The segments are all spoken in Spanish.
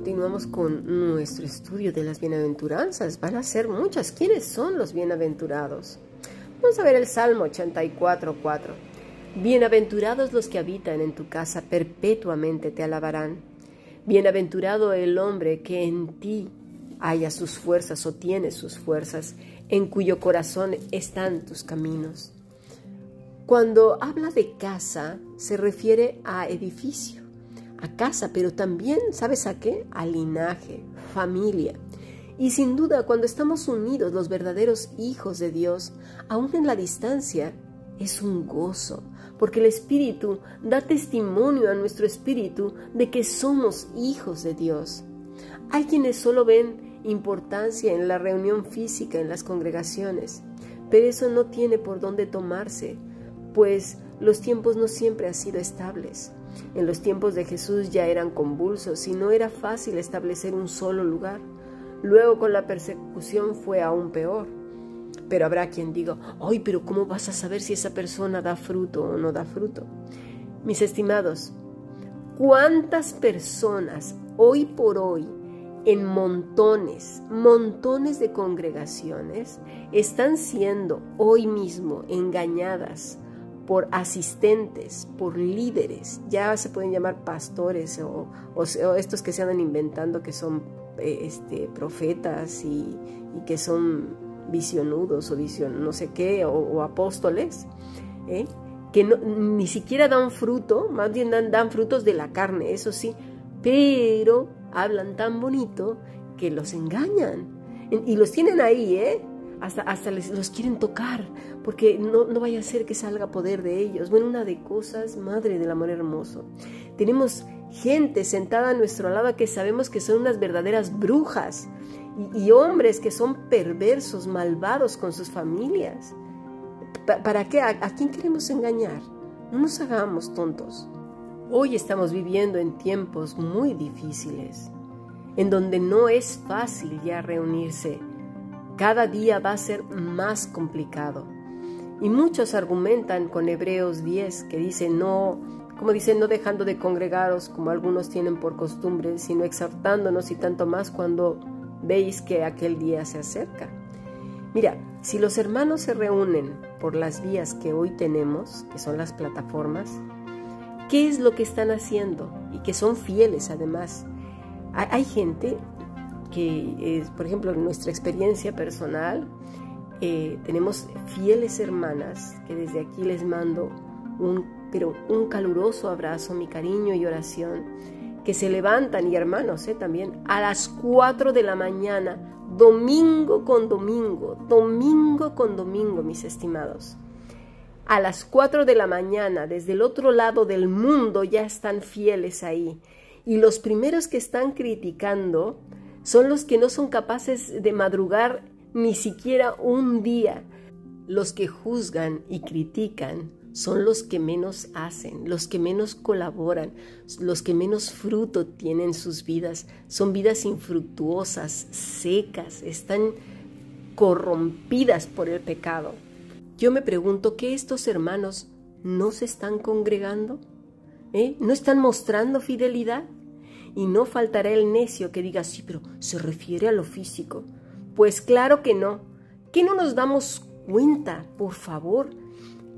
continuamos con nuestro estudio de las bienaventuranzas. Van a ser muchas. ¿Quiénes son los bienaventurados? Vamos a ver el Salmo 84, 4. Bienaventurados los que habitan en tu casa, perpetuamente te alabarán. Bienaventurado el hombre que en ti haya sus fuerzas o tiene sus fuerzas, en cuyo corazón están tus caminos. Cuando habla de casa, se refiere a edificio a casa, pero también, ¿sabes a qué? A linaje, familia. Y sin duda, cuando estamos unidos, los verdaderos hijos de Dios, aún en la distancia, es un gozo, porque el Espíritu da testimonio a nuestro Espíritu de que somos hijos de Dios. Hay quienes solo ven importancia en la reunión física en las congregaciones, pero eso no tiene por dónde tomarse, pues los tiempos no siempre han sido estables. En los tiempos de Jesús ya eran convulsos y no era fácil establecer un solo lugar. Luego con la persecución fue aún peor. Pero habrá quien diga, ay, pero ¿cómo vas a saber si esa persona da fruto o no da fruto? Mis estimados, ¿cuántas personas hoy por hoy en montones, montones de congregaciones están siendo hoy mismo engañadas por asistentes, por líderes, ya se pueden llamar pastores o, estos que se andan inventando que son eh, este, profetas y, que son visionudos o vision, no sé qué, o, apóstoles, ¿eh? que ni siquiera dan fruto, más bien dan, dan frutos de la carne, eso sí, pero hablan tan bonito que los engañan. Y los tienen ahí, ¿eh? Hasta, hasta les, los quieren tocar, porque no, no vaya a ser que salga poder de ellos. Bueno, una de cosas, madre del amor hermoso. Tenemos gente sentada a nuestro lado que sabemos que son unas verdaderas brujas y, hombres que son perversos, malvados con sus familias. ¿Para qué? ¿A, ¿A quién queremos engañar? No nos hagamos tontos. Hoy estamos viviendo en tiempos muy difíciles, en donde no es fácil ya reunirse cada día va a ser más complicado. Y muchos argumentan con Hebreos 10 que dice no, como dicen, no dejando de congregaros como algunos tienen por costumbre, sino exhortándonos y tanto más cuando veis que aquel día se acerca. Mira, si los hermanos se reúnen por las vías que hoy tenemos, que son las plataformas, ¿qué es lo que están haciendo? Y que son fieles además. Hay gente que, es, por ejemplo, en nuestra experiencia personal, eh, tenemos fieles hermanas que desde aquí les mando un, pero un caluroso abrazo, mi cariño y oración, que se levantan, y hermanos eh, también, a las 4 de la mañana, domingo con domingo, domingo con domingo, mis estimados. A las 4 de la mañana, desde el otro lado del mundo, ya están fieles ahí. Y los primeros que están criticando son los que no son capaces de madrugar ni siquiera un día. Los que juzgan y critican son los que menos hacen, los que menos colaboran, los que menos fruto tienen sus vidas. Son vidas infructuosas, secas, están corrompidas por el pecado. Yo me pregunto ¿qué estos hermanos no se están congregando, ¿Eh? ¿no están mostrando fidelidad? Y no faltará el necio que diga, sí, pero se refiere a lo físico. Pues claro que no. ¿Que no nos damos cuenta, por favor,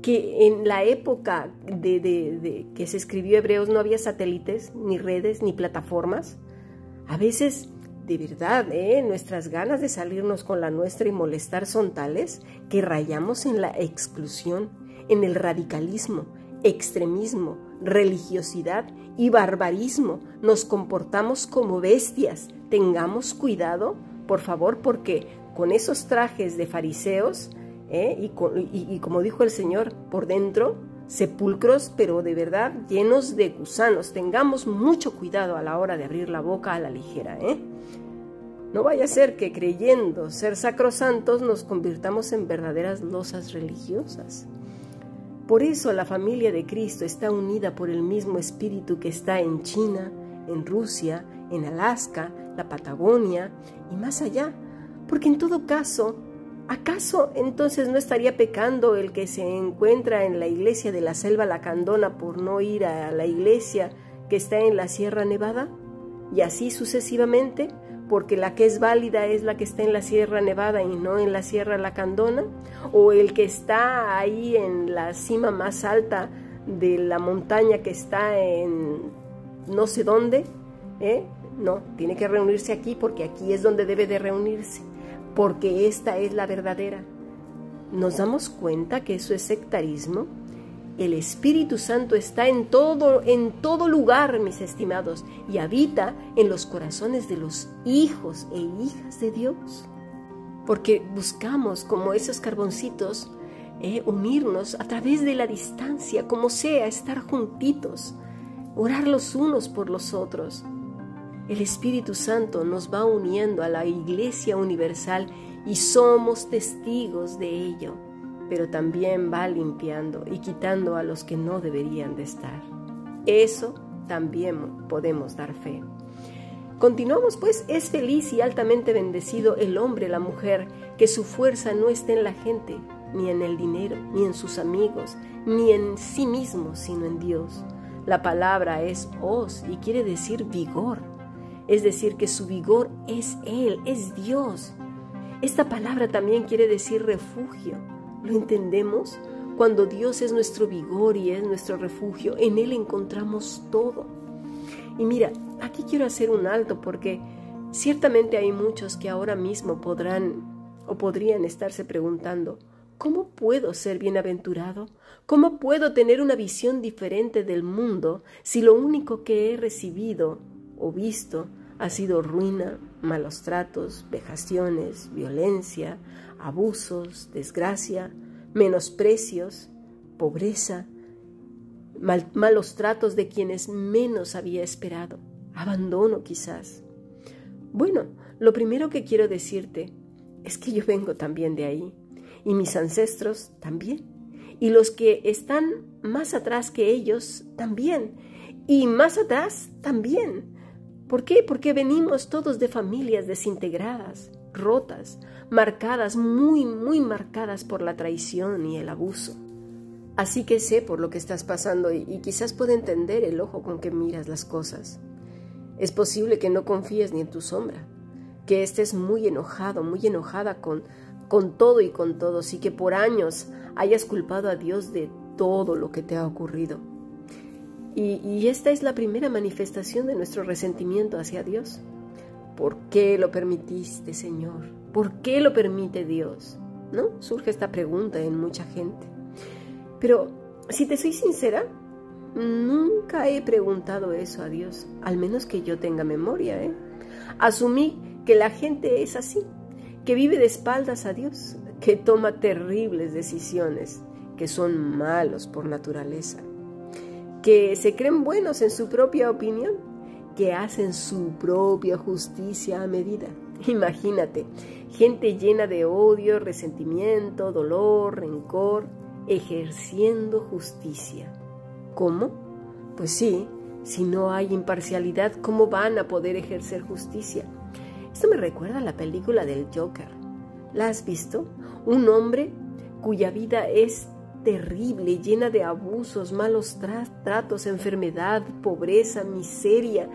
que en la época de, que se escribió Hebreos no había satélites, ni redes, ni plataformas? A veces, de verdad, ¿eh? nuestras ganas de salirnos con la nuestra y molestar son tales que rayamos en la exclusión, en el radicalismo, extremismo, religiosidad y barbarismo. Nos comportamos como bestias. Tengamos cuidado, por favor, porque con esos trajes de fariseos, ¿eh? y, como dijo el Señor, por dentro, sepulcros, pero de verdad llenos de gusanos. Tengamos mucho cuidado a la hora de abrir la boca a la ligera. ¿eh? No vaya a ser que creyendo ser sacrosantos nos convirtamos en verdaderas losas religiosas. Por eso la familia de Cristo está unida por el mismo espíritu que está en China, en Rusia, en Alaska, la Patagonia y más allá. Porque en todo caso, ¿acaso entonces no estaría pecando el que se encuentra en la iglesia de la Selva Lacandona por no ir a la iglesia que está en la Sierra Nevada? y así sucesivamente, porque la que es válida es la que está en la Sierra Nevada y no en la Sierra Lacandona, o el que está ahí en la cima más alta de la montaña que está en no sé dónde, ¿eh? no, tiene que reunirse aquí porque aquí es donde debe de reunirse, porque esta es la verdadera. ¿Nos damos cuenta que eso es sectarismo? El Espíritu Santo está en todo, en todo lugar, mis estimados, y habita en los corazones de los hijos e hijas de Dios. Porque buscamos, como esos carboncitos, eh, unirnos a través de la distancia, como sea, estar juntitos, orar los unos por los otros. El Espíritu Santo nos va uniendo a la Iglesia Universal y somos testigos de ello pero también va limpiando y quitando a los que no deberían de estar. Eso también podemos dar fe. Continuamos pues, es feliz y altamente bendecido el hombre, la mujer, que su fuerza no esté en la gente, ni en el dinero, ni en sus amigos, ni en sí mismo, sino en Dios. La palabra es os y quiere decir vigor, es decir, que su vigor es Él, es Dios. Esta palabra también quiere decir refugio, ¿Lo entendemos? Cuando Dios es nuestro vigor y es nuestro refugio, en Él encontramos todo. Y mira, aquí quiero hacer un alto porque ciertamente hay muchos que ahora mismo podrán o podrían estarse preguntando, ¿cómo puedo ser bienaventurado? ¿Cómo puedo tener una visión diferente del mundo si lo único que he recibido o visto ha sido ruina, malos tratos, vejaciones, violencia, abusos, desgracia, menosprecios, pobreza, malos tratos de quienes menos había esperado, abandono quizás. Bueno, lo primero que quiero decirte es que yo vengo también de ahí, y mis ancestros también, y los que están más atrás que ellos también, y más atrás también. ¿Por qué? Porque venimos todos de familias desintegradas, rotas, marcadas, muy, muy marcadas por la traición y el abuso. Así que sé por lo que estás pasando y, quizás pueda entender el ojo con que miras las cosas. Es posible que no confíes ni en tu sombra, que estés muy enojado, muy enojada con, con todo y con todos y que por años hayas culpado a Dios de todo lo que te ha ocurrido. Y, y esta es la primera manifestación de nuestro resentimiento hacia Dios. ¿Por qué lo permitiste, Señor? ¿Por qué lo permite Dios? ¿No? Surge esta pregunta en mucha gente. Pero, si te soy sincera, nunca he preguntado eso a Dios, al menos que yo tenga memoria. ¿eh? Asumí que la gente es así, que vive de espaldas a Dios, que toma terribles decisiones, que son malos por naturaleza, que se creen buenos en su propia opinión que hacen su propia justicia a medida. Imagínate, gente llena de odio, resentimiento, dolor, rencor, ejerciendo justicia. ¿Cómo? Pues sí, si no hay imparcialidad, ¿cómo van a poder ejercer justicia? Esto me recuerda a la película del Joker. ¿La has visto? Un hombre cuya vida es terrible, llena de abusos, malos tratos, enfermedad, pobreza, miseria,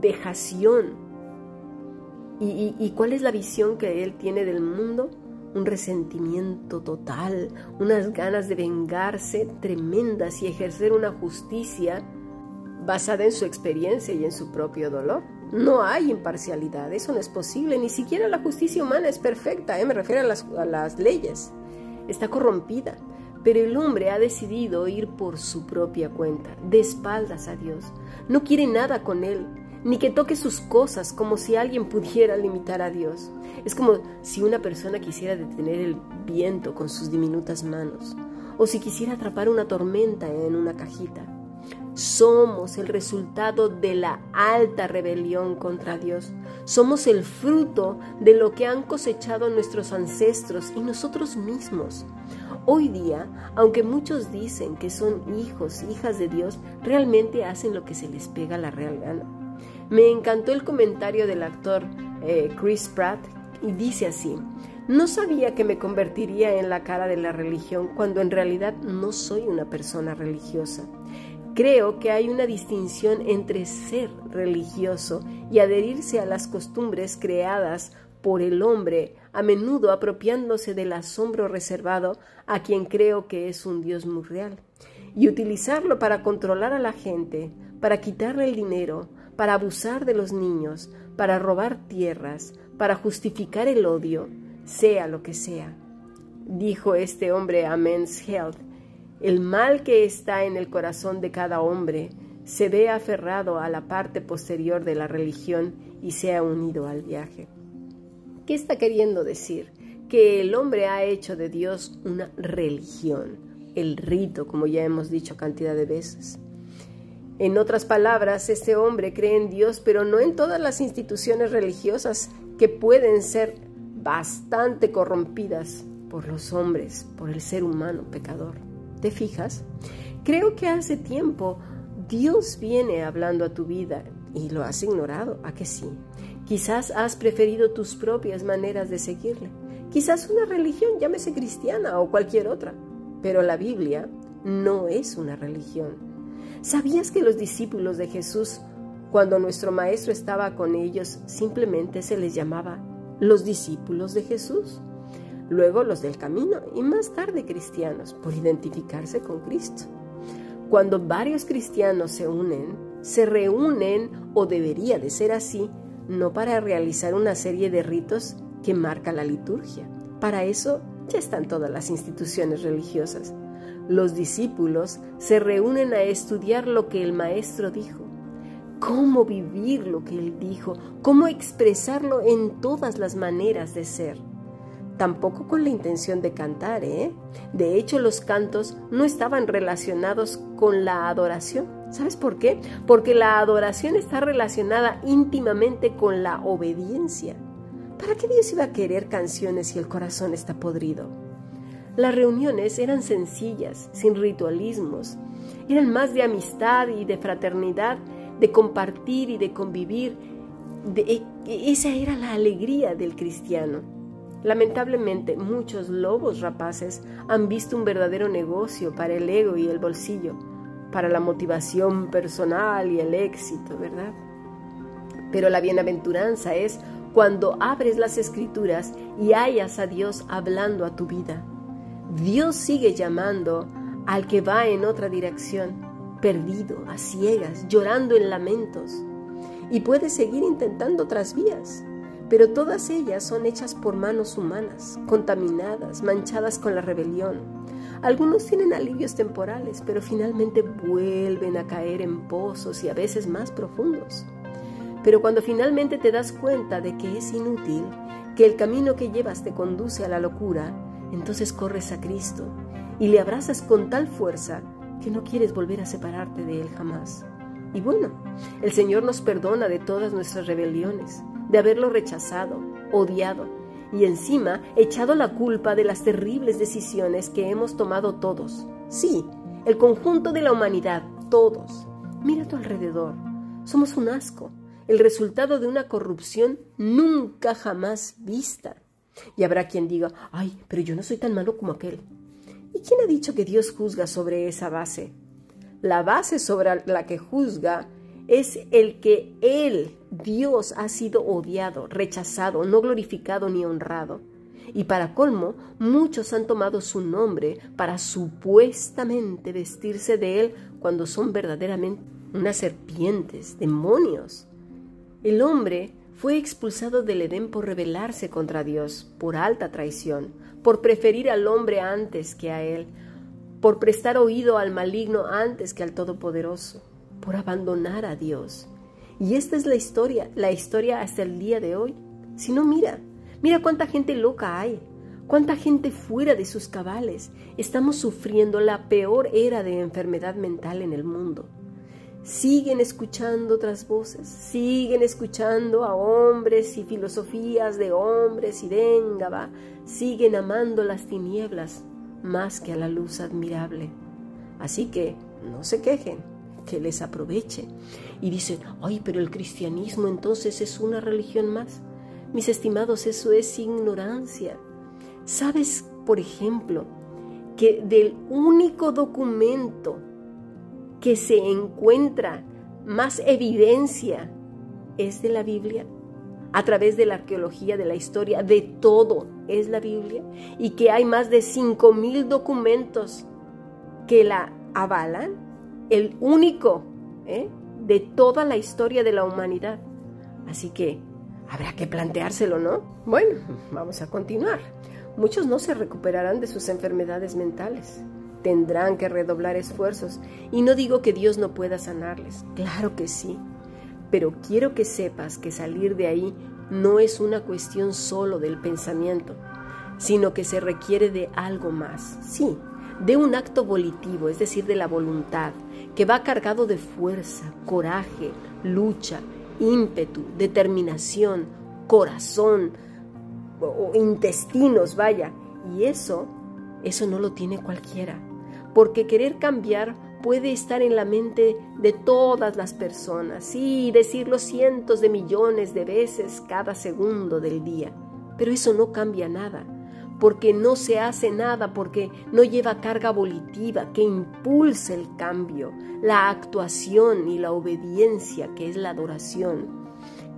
vejación. ¿Y, ¿Y, cuál es la visión que él tiene del mundo? Un resentimiento total, unas ganas de vengarse tremendas y ejercer una justicia basada en su experiencia y en su propio dolor. No hay imparcialidad, eso no es posible, ni siquiera la justicia humana es perfecta, ¿eh? me refiero a las, a las leyes, está corrompida. Pero el hombre ha decidido ir por su propia cuenta, de espaldas a Dios. No quiere nada con Él, ni que toque sus cosas como si alguien pudiera limitar a Dios. Es como si una persona quisiera detener el viento con sus diminutas manos, o si quisiera atrapar una tormenta en una cajita. Somos el resultado de la alta rebelión contra Dios. Somos el fruto de lo que han cosechado nuestros ancestros y nosotros mismos. Hoy día, aunque muchos dicen que son hijos, hijas de Dios, realmente hacen lo que se les pega la real gana. Me encantó el comentario del actor eh, Chris Pratt y dice así, no sabía que me convertiría en la cara de la religión cuando en realidad no soy una persona religiosa. Creo que hay una distinción entre ser religioso y adherirse a las costumbres creadas por el hombre, a menudo apropiándose del asombro reservado a quien creo que es un Dios muy real, y utilizarlo para controlar a la gente, para quitarle el dinero, para abusar de los niños, para robar tierras, para justificar el odio, sea lo que sea. Dijo este hombre a Men's Health, el mal que está en el corazón de cada hombre se ve aferrado a la parte posterior de la religión y se ha unido al viaje. ¿Qué está queriendo decir? Que el hombre ha hecho de Dios una religión, el rito, como ya hemos dicho cantidad de veces. En otras palabras, este hombre cree en Dios, pero no en todas las instituciones religiosas que pueden ser bastante corrompidas por los hombres, por el ser humano pecador. ¿Te fijas? Creo que hace tiempo Dios viene hablando a tu vida y lo has ignorado, ¿a que sí? Quizás has preferido tus propias maneras de seguirle. Quizás una religión, llámese cristiana o cualquier otra. Pero la Biblia no es una religión. ¿Sabías que los discípulos de Jesús, cuando nuestro Maestro estaba con ellos, simplemente se les llamaba los discípulos de Jesús? luego los del camino y más tarde cristianos, por identificarse con Cristo. Cuando varios cristianos se unen, se reúnen, o debería de ser así, no para realizar una serie de ritos que marca la liturgia. Para eso ya están todas las instituciones religiosas. Los discípulos se reúnen a estudiar lo que el Maestro dijo, cómo vivir lo que él dijo, cómo expresarlo en todas las maneras de ser tampoco con la intención de cantar, ¿eh? De hecho, los cantos no estaban relacionados con la adoración. ¿Sabes por qué? Porque la adoración está relacionada íntimamente con la obediencia. ¿Para qué Dios iba a querer canciones si el corazón está podrido? Las reuniones eran sencillas, sin ritualismos. Eran más de amistad y de fraternidad, de compartir y de convivir. De, e, esa era la alegría del cristiano. Lamentablemente, muchos lobos rapaces han visto un verdadero negocio para el ego y el bolsillo, para la motivación personal y el éxito, ¿verdad? Pero la bienaventuranza es cuando abres las escrituras y hallas a Dios hablando a tu vida. Dios sigue llamando al que va en otra dirección, perdido, a ciegas, llorando en lamentos, y puedes seguir intentando otras vías pero todas ellas son hechas por manos humanas, contaminadas, manchadas con la rebelión. Algunos tienen alivios temporales, pero finalmente vuelven a caer en pozos y a veces más profundos. Pero cuando finalmente te das cuenta de que es inútil, que el camino que llevas te conduce a la locura, entonces corres a Cristo y le abrazas con tal fuerza que no quieres volver a separarte de Él jamás. Y bueno, el Señor nos perdona de todas nuestras rebeliones, de haberlo rechazado, odiado y encima echado la culpa de las terribles decisiones que hemos tomado todos. Sí, el conjunto de la humanidad, todos. Mira a tu alrededor. Somos un asco, el resultado de una corrupción nunca jamás vista. Y habrá quien diga, ay, pero yo no soy tan malo como aquel. ¿Y quién ha dicho que Dios juzga sobre esa base? La base sobre la que juzga es el que Él, Dios, ha sido odiado, rechazado, no glorificado ni honrado. Y para colmo, muchos han tomado su nombre para supuestamente vestirse de Él cuando son verdaderamente unas serpientes, demonios. El hombre fue expulsado del Edén por rebelarse contra Dios, por alta traición, por preferir al hombre antes que a Él, por prestar oído al maligno antes que al Todopoderoso por abandonar a Dios. Y esta es la historia, la historia hasta el día de hoy. Si no, mira, mira cuánta gente loca hay, cuánta gente fuera de sus cabales. Estamos sufriendo la peor era de enfermedad mental en el mundo. Siguen escuchando otras voces, siguen escuchando a hombres y filosofías de hombres y de Engaba, siguen amando las tinieblas más que a la luz admirable. Así que no se quejen, que les aproveche. Y dicen, ay, pero el cristianismo entonces es una religión más. Mis estimados, eso es ignorancia. ¿Sabes, por ejemplo, que del único documento que se encuentra más evidencia es de la Biblia, a través de la arqueología, de la historia, de todo es la Biblia, y que hay más de mil documentos que la avalan, el único ¿eh? de toda la historia de la humanidad. Así que habrá que planteárselo, ¿no? Bueno, vamos a continuar. Muchos no se recuperarán de sus enfermedades mentales. Tendrán que redoblar esfuerzos. Y no digo que Dios no pueda sanarles. Claro que sí. Pero quiero que sepas que salir de ahí no es una cuestión solo del pensamiento, sino que se requiere de algo más. Sí, de un acto volitivo, es decir, de la voluntad, que va cargado de fuerza, coraje, lucha, ímpetu, determinación, corazón o intestinos, vaya. Y eso, eso no lo tiene cualquiera, porque querer cambiar puede estar en la mente de todas las personas y decirlo cientos de millones de veces cada segundo del día, pero eso no cambia nada porque no se hace nada, porque no lleva carga volitiva que impulse el cambio, la actuación y la obediencia, que es la adoración,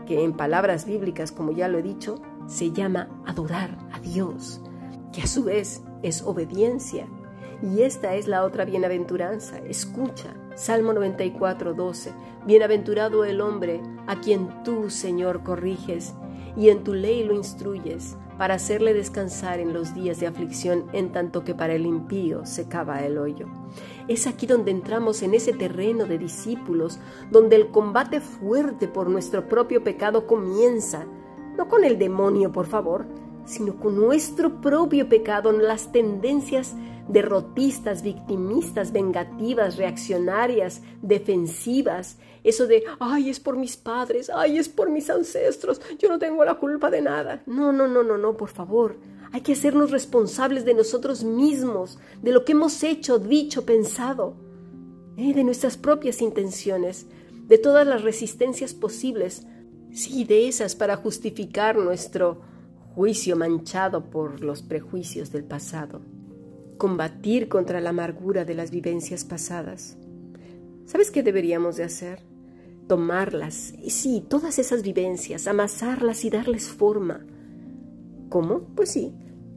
que en palabras bíblicas, como ya lo he dicho, se llama adorar a Dios, que a su vez es obediencia. Y esta es la otra bienaventuranza. Escucha, Salmo 94, 12. Bienaventurado el hombre a quien tú, Señor, corriges y en tu ley lo instruyes para hacerle descansar en los días de aflicción, en tanto que para el impío se cava el hoyo. Es aquí donde entramos en ese terreno de discípulos, donde el combate fuerte por nuestro propio pecado comienza, no con el demonio, por favor, sino con nuestro propio pecado, las tendencias derrotistas, victimistas, vengativas, reaccionarias, defensivas, eso de, ay, es por mis padres, ay, es por mis ancestros, yo no tengo la culpa de nada. No, no, no, no, no, por favor. Hay que hacernos responsables de nosotros mismos, de lo que hemos hecho, dicho, pensado, ¿eh? de nuestras propias intenciones, de todas las resistencias posibles, sí, de esas para justificar nuestro juicio manchado por los prejuicios del pasado combatir contra la amargura de las vivencias pasadas. ¿Sabes qué deberíamos de hacer? Tomarlas, sí, todas esas vivencias, amasarlas y darles forma. ¿Cómo? Pues sí.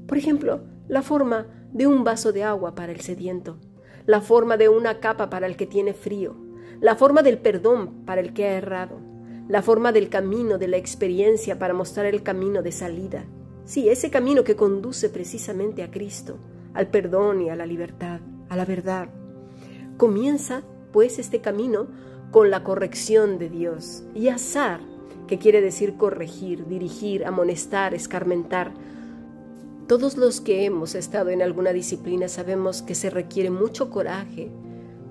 Por ejemplo, la forma de un vaso de agua para el sediento, la forma de una capa para el que tiene frío, la forma del perdón para el que ha errado, la forma del camino de la experiencia para mostrar el camino de salida. Sí, ese camino que conduce precisamente a Cristo al perdón y a la libertad, a la verdad. Comienza, pues, este camino con la corrección de Dios. Y azar, que quiere decir corregir, dirigir, amonestar, escarmentar. Todos los que hemos estado en alguna disciplina sabemos que se requiere mucho coraje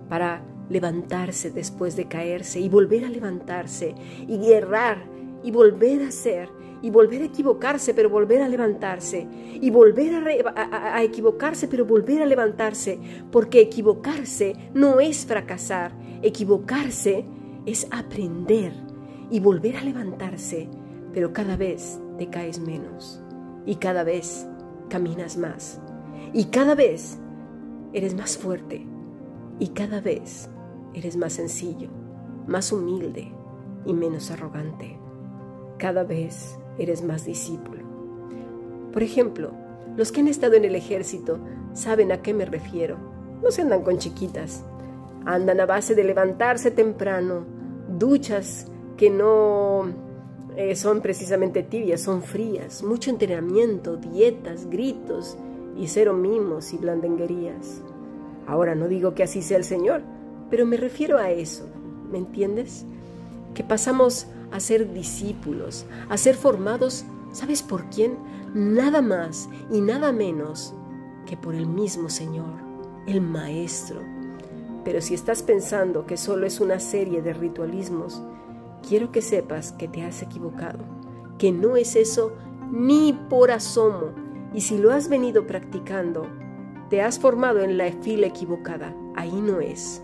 para levantarse después de caerse y volver a levantarse y errar y volver a ser y volver a equivocarse, pero volver a levantarse, y volver a, equivocarse, pero volver a levantarse, porque equivocarse no es fracasar, equivocarse es aprender y volver a levantarse, pero cada vez te caes menos, y cada vez caminas más, y cada vez eres más fuerte, y cada vez eres más sencillo, más humilde y menos arrogante. Cada vez eres más discípulo. Por ejemplo, los que han estado en el ejército saben a qué me refiero. No se andan con chiquitas. Andan a base de levantarse temprano, duchas que no eh, son precisamente tibias, son frías, mucho entrenamiento, dietas, gritos y cero mimos y blandenguerías. Ahora no digo que así sea el Señor, pero me refiero a eso, ¿me entiendes? Que pasamos a ser discípulos, a ser formados, ¿sabes por quién? Nada más y nada menos que por el mismo Señor, el Maestro. Pero si estás pensando que solo es una serie de ritualismos, quiero que sepas que te has equivocado, que no es eso ni por asomo, y si lo has venido practicando, te has formado en la fila equivocada, ahí no es.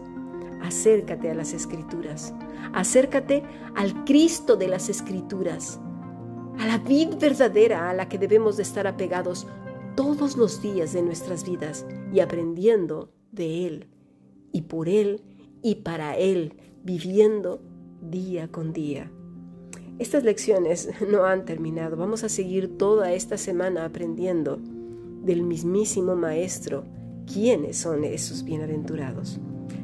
Acércate a las escrituras, Acércate al Cristo de las Escrituras, a la vid verdadera a la que debemos de estar apegados todos los días de nuestras vidas y aprendiendo de Él y por Él y para Él, viviendo día con día. Estas lecciones no han terminado. Vamos a seguir toda esta semana aprendiendo del mismísimo Maestro quiénes son esos bienaventurados.